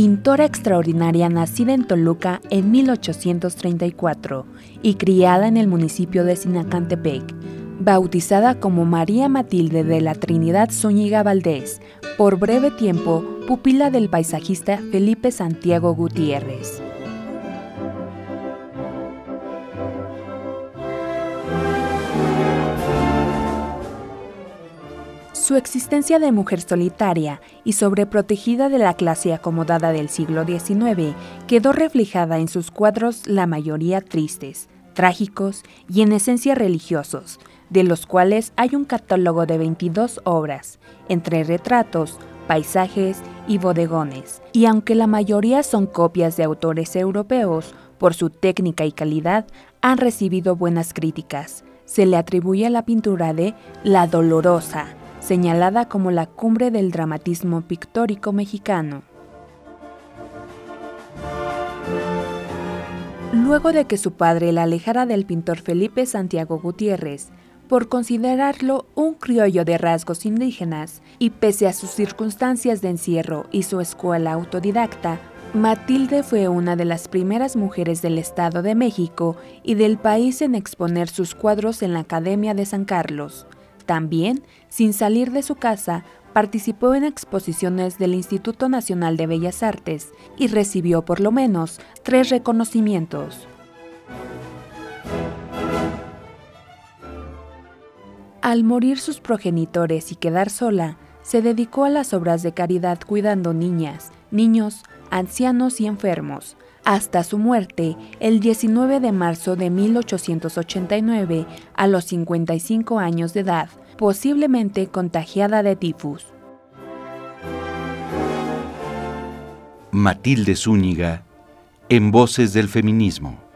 pintora extraordinaria nacida en Toluca en 1834 y criada en el municipio de Sinacantepec, bautizada como María Matilde de la Trinidad Zúñiga Valdés, por breve tiempo pupila del paisajista Felipe Santiago Gutiérrez. Su existencia de mujer solitaria y sobreprotegida de la clase acomodada del siglo XIX quedó reflejada en sus cuadros la mayoría tristes, trágicos y en esencia religiosos, de los cuales hay un catálogo de 22 obras, entre retratos, paisajes y bodegones. Y aunque la mayoría son copias de autores europeos, por su técnica y calidad han recibido buenas críticas. Se le atribuye a la pintura de La Dolorosa, señalada como la cumbre del dramatismo pictórico mexicano. Luego de que su padre la alejara del pintor Felipe Santiago Gutiérrez, por considerarlo un criollo de rasgos indígenas, y pese a sus circunstancias de encierro y su escuela autodidacta, Matilde fue una de las primeras mujeres del Estado de México y del país en exponer sus cuadros en la Academia de San Carlos. También, sin salir de su casa, participó en exposiciones del Instituto Nacional de Bellas Artes y recibió por lo menos tres reconocimientos. Al morir sus progenitores y quedar sola, se dedicó a las obras de caridad cuidando niñas, niños, ancianos y enfermos, hasta su muerte el 19 de marzo de 1889 a los 55 años de edad, posiblemente contagiada de tifus. Matilde Zúñiga, en Voces del Feminismo.